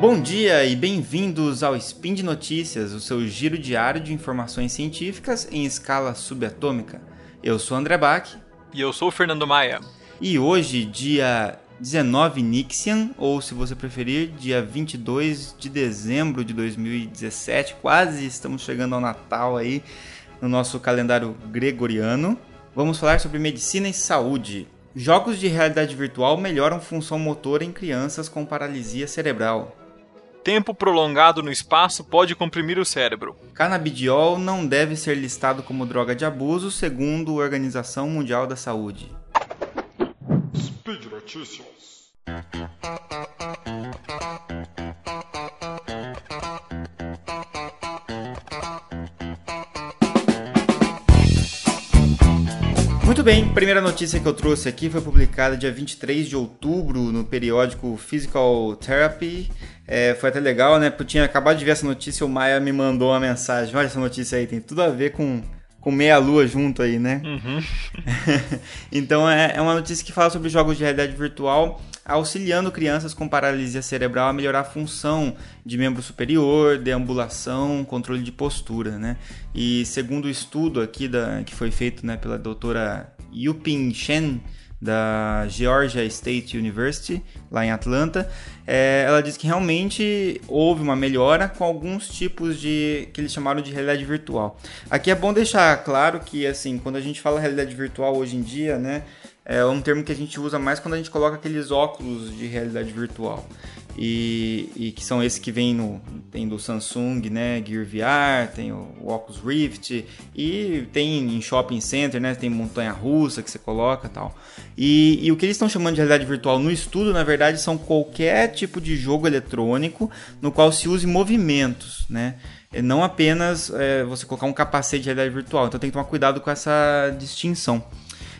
Bom dia e bem-vindos ao Spin de Notícias, o seu giro diário de informações científicas em escala subatômica. Eu sou André Bach. E eu sou o Fernando Maia. E hoje, dia 19 Nixian, ou se você preferir, dia 22 de dezembro de 2017, quase estamos chegando ao Natal aí no nosso calendário gregoriano. Vamos falar sobre medicina e saúde. Jogos de realidade virtual melhoram função motora em crianças com paralisia cerebral. Tempo prolongado no espaço pode comprimir o cérebro. Canabidiol não deve ser listado como droga de abuso, segundo a Organização Mundial da Saúde. Speed Notícias. Muito bem, primeira notícia que eu trouxe aqui foi publicada dia 23 de outubro no periódico Physical Therapy. É, foi até legal, né? Porque eu tinha acabado de ver essa notícia, o Maia me mandou uma mensagem. Olha essa notícia aí, tem tudo a ver com, com meia lua junto aí, né? Uhum. então é, é uma notícia que fala sobre jogos de realidade virtual auxiliando crianças com paralisia cerebral a melhorar a função de membro superior, deambulação, controle de postura, né? E segundo o estudo aqui da, que foi feito né, pela doutora Yuping Shen, da Georgia State University, lá em Atlanta, é, ela diz que realmente houve uma melhora com alguns tipos de que eles chamaram de realidade virtual. Aqui é bom deixar claro que assim, quando a gente fala realidade virtual hoje em dia, né, é um termo que a gente usa mais quando a gente coloca aqueles óculos de realidade virtual. E, e, que são esses que vem no tem do Samsung, né, Gear VR, tem o, o Oculus Rift e tem em shopping center, né, tem montanha russa que você coloca, tal. E, e o que eles estão chamando de realidade virtual no estudo, na verdade, são qualquer tipo de jogo eletrônico no qual se use movimentos, né? Não apenas é, você colocar um capacete de realidade virtual. Então tem que tomar cuidado com essa distinção.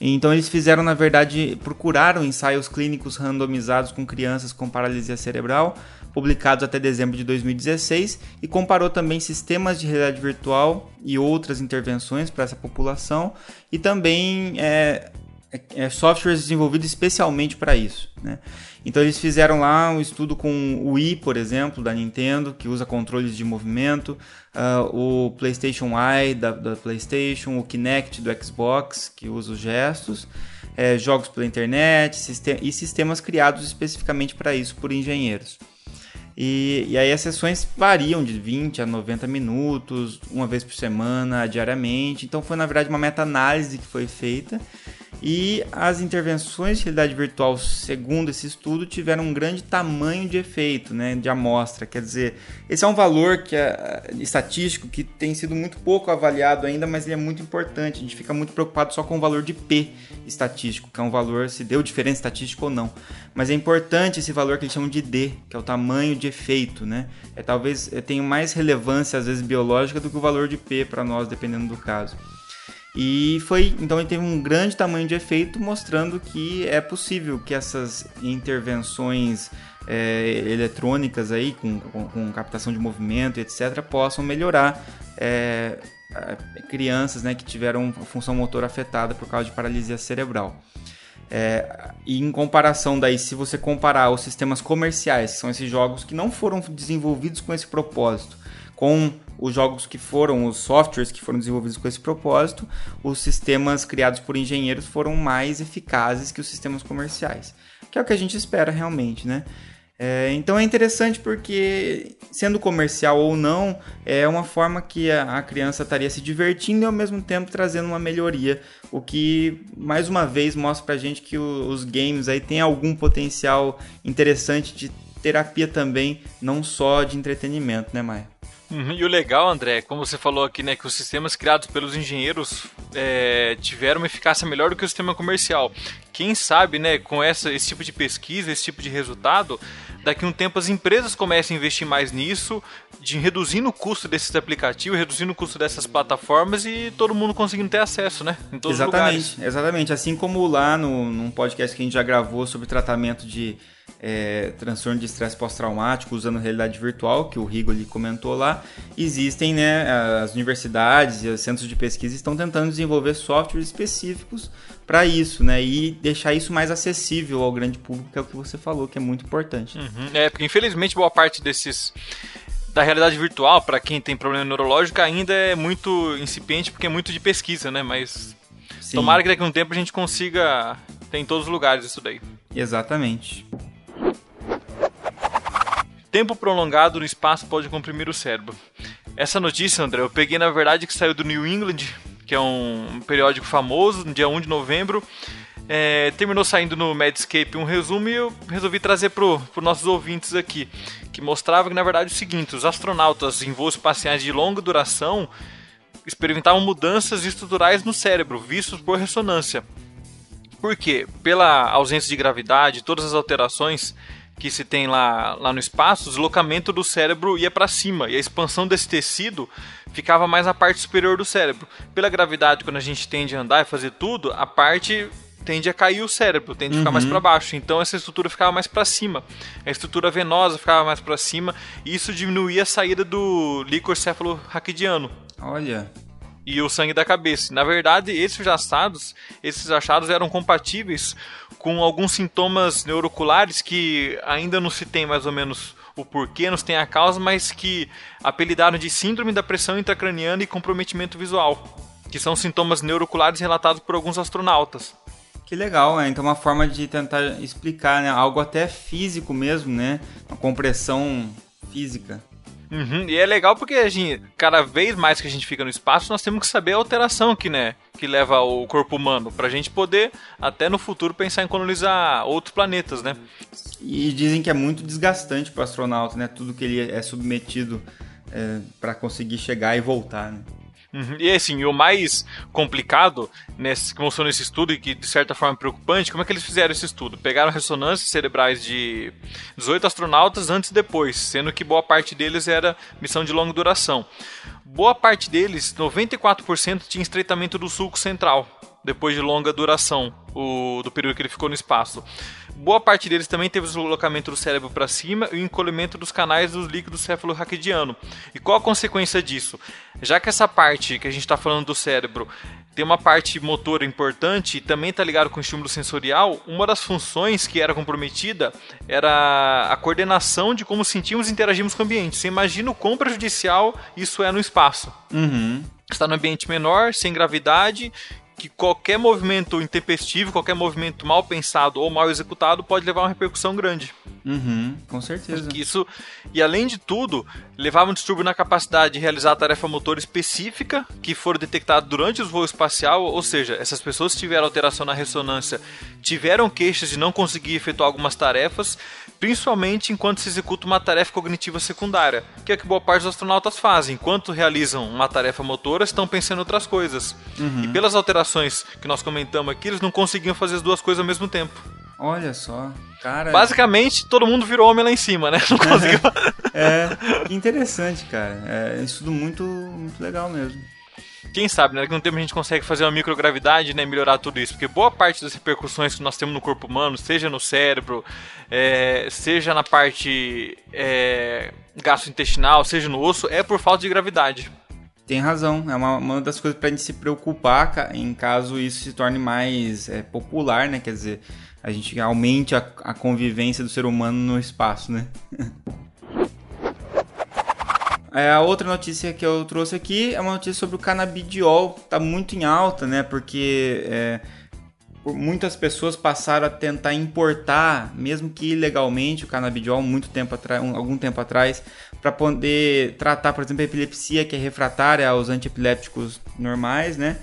Então eles fizeram, na verdade, procuraram ensaios clínicos randomizados com crianças com paralisia cerebral, publicados até dezembro de 2016, e comparou também sistemas de realidade virtual e outras intervenções para essa população, e também é, é, é, softwares desenvolvidos especialmente para isso. Né? Então eles fizeram lá um estudo com o Wii, por exemplo, da Nintendo, que usa controles de movimento, uh, o PlayStation Eye da, da, PlayStation, o Kinect do Xbox, que usa os gestos, é, jogos pela internet sistem e sistemas criados especificamente para isso por engenheiros. E, e, aí as sessões variam de 20 a 90 minutos, uma vez por semana, diariamente. Então foi na verdade uma meta-análise que foi feita e as intervenções de realidade virtual, segundo esse estudo, tiveram um grande tamanho de efeito, né, de amostra. Quer dizer, esse é um valor que é, estatístico que tem sido muito pouco avaliado ainda, mas ele é muito importante. A gente fica muito preocupado só com o valor de P estatístico, que é um valor se deu diferença estatística ou não. Mas é importante esse valor que eles chamam de D, que é o tamanho de efeito, né? É talvez é, tenha mais relevância às vezes biológica do que o valor de P para nós, dependendo do caso. E foi, então ele teve um grande tamanho de efeito, mostrando que é possível que essas intervenções é, eletrônicas aí, com, com, com, captação de movimento, etc., possam melhorar é, crianças né, que tiveram função motor afetada por causa de paralisia cerebral. É, e em comparação daí, se você comparar os sistemas comerciais, que são esses jogos que não foram desenvolvidos com esse propósito, com os jogos que foram, os softwares que foram desenvolvidos com esse propósito, os sistemas criados por engenheiros foram mais eficazes que os sistemas comerciais, que é o que a gente espera realmente, né? É, então é interessante porque, sendo comercial ou não, é uma forma que a, a, criança estaria se divertindo e ao mesmo tempo trazendo uma melhoria, o que mais uma vez mostra pra gente que o, os games aí têm algum potencial interessante de terapia também, não só de entretenimento, né, Maia? Uhum, e o legal, André, como você falou aqui, né, que os sistemas criados pelos engenheiros é, tiveram uma eficácia melhor do que o sistema comercial. Quem sabe, né, com essa, esse tipo de pesquisa, esse tipo de resultado, daqui a um tempo as empresas comecem a investir mais nisso, de reduzindo o custo desses aplicativos, reduzindo o custo dessas plataformas e todo mundo conseguindo ter acesso, né? Em todos exatamente, os lugares. Exatamente, assim como lá no, num podcast que a gente já gravou sobre tratamento de é, transtorno de estresse pós-traumático usando realidade virtual, que o Rigo ali comentou lá, existem, né, as universidades e os centros de pesquisa estão tentando desenvolver softwares específicos para isso, né? E deixar isso mais acessível ao grande público, que é o que você falou, que é muito importante. Uhum. É, porque infelizmente boa parte desses da realidade virtual, para quem tem problema neurológico, ainda é muito incipiente porque é muito de pesquisa, né? Mas Sim. tomara que daqui a um tempo a gente consiga ter em todos os lugares isso daí. Exatamente. Tempo prolongado no espaço pode comprimir o cérebro. Essa notícia, André, eu peguei na verdade que saiu do New England, que é um periódico famoso, no dia 1 de novembro. É, terminou saindo no Medscape um resumo e eu resolvi trazer para os nossos ouvintes aqui, que mostrava que na verdade é o seguinte, os astronautas em voos espaciais de longa duração experimentavam mudanças estruturais no cérebro, vistos por ressonância. Por quê? Pela ausência de gravidade, todas as alterações que se tem lá, lá no espaço, o deslocamento do cérebro ia para cima e a expansão desse tecido ficava mais na parte superior do cérebro. Pela gravidade, quando a gente tende a andar e fazer tudo, a parte tende a cair o cérebro, tende a ficar mais uhum. para baixo. Então essa estrutura ficava mais para cima. A estrutura venosa ficava mais para cima e isso diminuía a saída do líquor céfalo-raquidiano. Olha, e o sangue da cabeça. Na verdade, esses achados, esses achados eram compatíveis com alguns sintomas neuroculares que ainda não se tem mais ou menos o porquê, não se tem a causa, mas que apelidaram de síndrome da pressão intracraniana e comprometimento visual, que são sintomas neuroculares relatados por alguns astronautas. Que legal, né? Então uma forma de tentar explicar, né? Algo até físico mesmo, né? Uma compressão física. Uhum, e é legal porque a gente, cada vez mais que a gente fica no espaço, nós temos que saber a alteração que, né, que leva o corpo humano, pra gente poder, até no futuro, pensar em colonizar outros planetas, né? E dizem que é muito desgastante para o astronauta, né? Tudo que ele é submetido é, para conseguir chegar e voltar, né? Uhum. E assim, o mais complicado nesse, que mostrou nesse estudo e que de certa forma é preocupante, como é que eles fizeram esse estudo? Pegaram ressonâncias cerebrais de 18 astronautas antes e depois, sendo que boa parte deles era missão de longa duração. Boa parte deles, 94%, tinha estreitamento do sulco central, depois de longa duração, o, do período que ele ficou no espaço boa parte deles também teve o deslocamento do cérebro para cima e o encolhimento dos canais dos líquidos céfalo-raquidiano. E qual a consequência disso? Já que essa parte que a gente está falando do cérebro tem uma parte motora importante e também está ligado com o estímulo sensorial, uma das funções que era comprometida era a coordenação de como sentimos e interagimos com o ambiente. Você imagina o quão prejudicial isso é no espaço. Uhum. Está no ambiente menor, sem gravidade que qualquer movimento intempestivo, qualquer movimento mal pensado ou mal executado pode levar a uma repercussão grande. Uhum, com certeza. Isso, e além de tudo, levava um distúrbio na capacidade de realizar a tarefa motora específica que for detectada durante o voo espacial, ou seja, essas pessoas que tiveram alteração na ressonância tiveram queixas de não conseguir efetuar algumas tarefas, principalmente enquanto se executa uma tarefa cognitiva secundária, que é o que boa parte dos astronautas fazem. Enquanto realizam uma tarefa motora, estão pensando em outras coisas. Uhum. E pelas alterações que nós comentamos aqui, eles não conseguiam fazer as duas coisas ao mesmo tempo. Olha só, cara. Basicamente, todo mundo virou homem lá em cima, né? Não conseguiu. é, que interessante, cara. É um estudo muito, muito legal mesmo quem sabe, né? Daqui a um tempo a gente consegue fazer uma microgravidade, né? Melhorar tudo isso. Porque boa parte das repercussões que nós temos no corpo humano, seja no cérebro, é, seja na parte é, gastrointestinal, seja no osso, é por falta de gravidade. Tem razão, é uma, uma das coisas para a gente se preocupar em caso isso se torne mais é, popular, né? Quer dizer, a gente aumente a, a convivência do ser humano no espaço, né? É, a outra notícia que eu trouxe aqui é uma notícia sobre o canabidiol, tá muito em alta, né? Porque é, muitas pessoas passaram a tentar importar, mesmo que ilegalmente, o canabidiol muito tempo atrás, algum tempo atrás, para poder tratar, por exemplo, a epilepsia que é refratária aos antiepilépticos normais, né?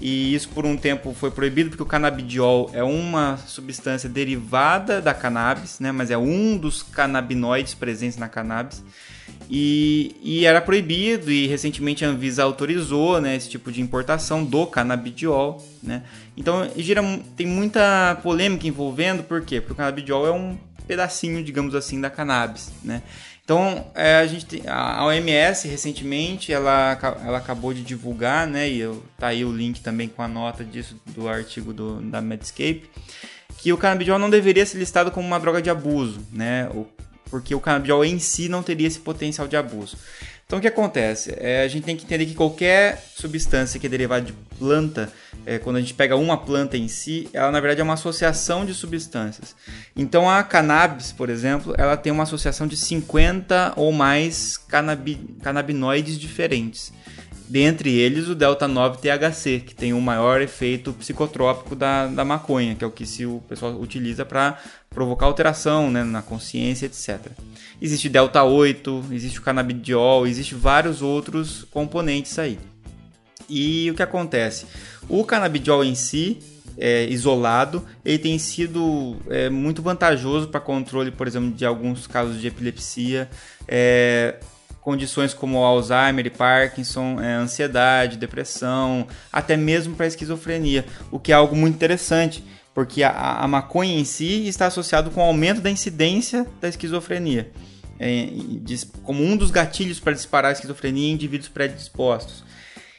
E isso por um tempo foi proibido porque o canabidiol é uma substância derivada da cannabis, né? Mas é um dos canabinoides presentes na cannabis. E, e, era proibido e recentemente a Anvisa autorizou né, esse tipo de importação do canabidiol. Né? Então gira, tem muita polêmica envolvendo, por quê? Porque o canabidiol é um pedacinho, digamos assim, da cannabis. Né? Então é, a gente a OMS recentemente ela, ela acabou de divulgar, né, e eu, tá aí o link também com a nota disso do artigo do, da Medscape, que o canabidiol não deveria ser listado como uma droga de abuso, né? Porque o canabidiol em si não teria esse potencial de abuso. Então o que acontece? É, a gente tem que entender que qualquer substância que é derivada de planta, é, quando a gente pega uma planta em si, ela na verdade é uma associação de substâncias. Então a cannabis, por exemplo, ela tem uma associação de 50 ou mais canabi canabinoides diferentes. Dentre eles o delta 9 THC, que tem o maior efeito psicotrópico da, da maconha, que é o que se o pessoal utiliza para provocar alteração né, na consciência, etc. Existe delta 8, existe o canabidiol, existe vários outros componentes aí. E o que acontece? O canabidiol em si, é, isolado, ele tem sido é, muito vantajoso para controle, por exemplo, de alguns casos de epilepsia. É, condições como Alzheimer e Parkinson, é, ansiedade, depressão, até mesmo para esquizofrenia, o que é algo muito interessante, porque a, a maconha em si está associado com o aumento da incidência da esquizofrenia, é, como um dos gatilhos para disparar a esquizofrenia em indivíduos predispostos.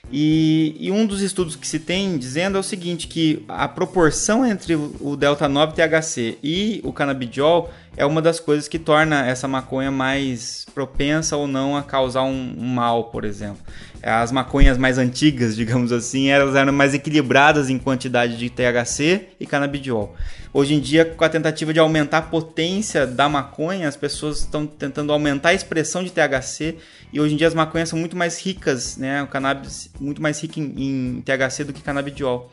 E, e, um dos estudos que se tem dizendo é o seguinte, que a proporção entre o delta 9 THC e o canabidiol é uma das coisas que torna essa maconha mais propensa ou não a causar um, um mal, por exemplo. As maconhas mais antigas, digamos assim, elas eram mais equilibradas em quantidade de THC e canabidiol. Hoje em dia, com a tentativa de aumentar a potência da maconha, as pessoas estão tentando aumentar a expressão de THC e hoje em dia as maconhas são muito mais ricas, né? O cannabis muito mais rico em, em THC do que canabidiol.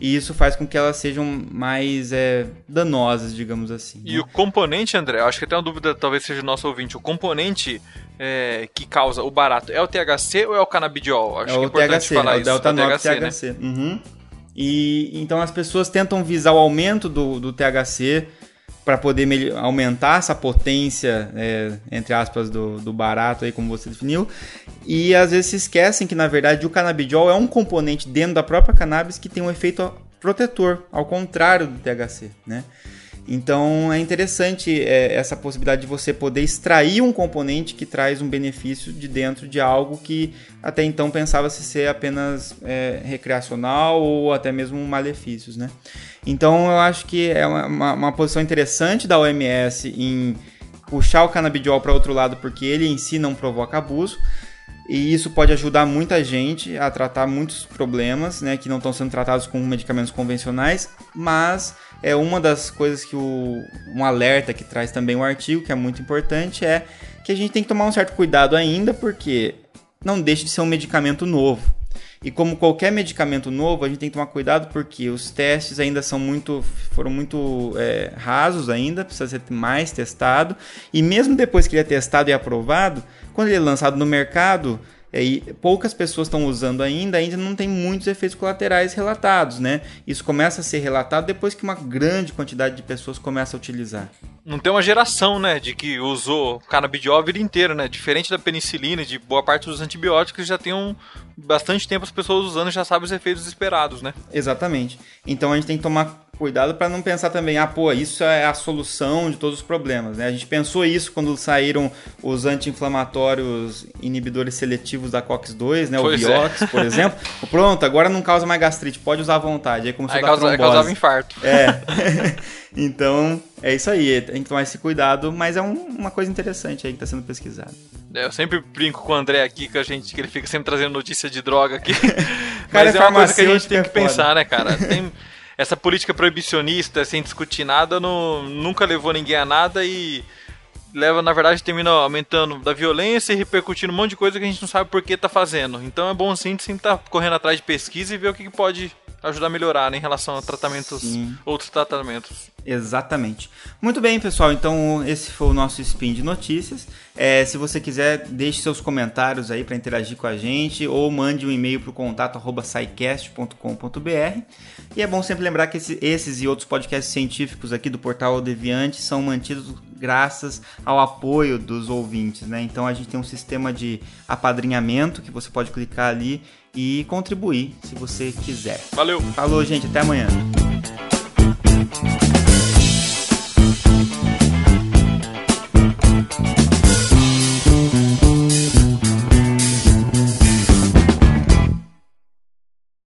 E isso faz com que elas sejam mais é, danosas, digamos assim. E né? o componente, André, acho que até uma dúvida talvez seja o nosso ouvinte. O componente é, que causa o barato é o THC ou é o canabidiol? Acho é que é importante THC, falar é o isso. Delta é o 9 THC. THC. Né? Uhum. E então as pessoas tentam visar o aumento do, do THC para poder aumentar essa potência, é, entre aspas, do, do barato, aí, como você definiu. E às vezes se esquecem que, na verdade, o canabidiol é um componente dentro da própria cannabis que tem um efeito protetor, ao contrário do THC, né? Então é interessante é, essa possibilidade de você poder extrair um componente que traz um benefício de dentro de algo que até então pensava-se ser apenas é, recreacional ou até mesmo malefícios, né? Então eu acho que é uma, uma, posição interessante da OMS em puxar o canabidiol para outro lado porque ele em si não provoca abuso, e isso pode ajudar muita gente a tratar muitos problemas, né, que não estão sendo tratados com medicamentos convencionais, mas é uma das coisas que o um alerta que traz também o artigo, que é muito importante, é que a gente tem que tomar um certo cuidado ainda, porque não deixa de ser um medicamento novo. E como qualquer medicamento novo, a gente tem que tomar cuidado porque os testes ainda são muito, foram muito é, rasos ainda, precisa ser mais testado. E mesmo depois que ele é testado e aprovado, quando ele é lançado no mercado, e poucas pessoas estão usando ainda, ainda não tem muitos efeitos colaterais relatados, né? Isso começa a ser relatado depois que uma grande quantidade de pessoas começa a utilizar. Não tem uma geração, né, de que usou canabidiol a vida inteira, né? Diferente da penicilina e de boa parte dos antibióticos, já tem um, bastante tempo as pessoas usando e já sabem os efeitos esperados, né? Exatamente. Então a gente tem que tomar cuidado para não pensar também, ah, pô, isso é a solução de todos os problemas, né? A gente pensou isso quando saíram os anti-inflamatórios inibidores seletivos da COX-2, né? Pois o Vioxx, é. por exemplo. Pronto, agora não causa mais gastrite, pode usar à vontade. Aí começou aí a dar causa, causava infarto. É. então, é isso aí, tem que tomar esse cuidado, mas é um, uma coisa interessante aí que está sendo pesquisada. É, eu sempre brinco com o André aqui, que a gente, que ele fica sempre trazendo notícia de droga aqui. mas é, é uma coisa que a gente tem que é pensar, né, cara? Tem essa política proibicionista, sem discutir nada, não, nunca levou ninguém a nada e leva, na verdade, termina aumentando da violência e repercutindo um monte de coisa que a gente não sabe por que tá fazendo. Então é bom sim sempre estar tá correndo atrás de pesquisa e ver o que, que pode ajudar a melhorar né, em relação a tratamentos, Sim. outros tratamentos. Exatamente. Muito bem, pessoal. Então, esse foi o nosso spin de notícias. É, se você quiser, deixe seus comentários aí para interagir com a gente ou mande um e-mail para o contato E é bom sempre lembrar que esse, esses e outros podcasts científicos aqui do Portal Deviante são mantidos graças ao apoio dos ouvintes, né? Então a gente tem um sistema de apadrinhamento que você pode clicar ali e contribuir se você quiser. Valeu. Falou, gente, até amanhã.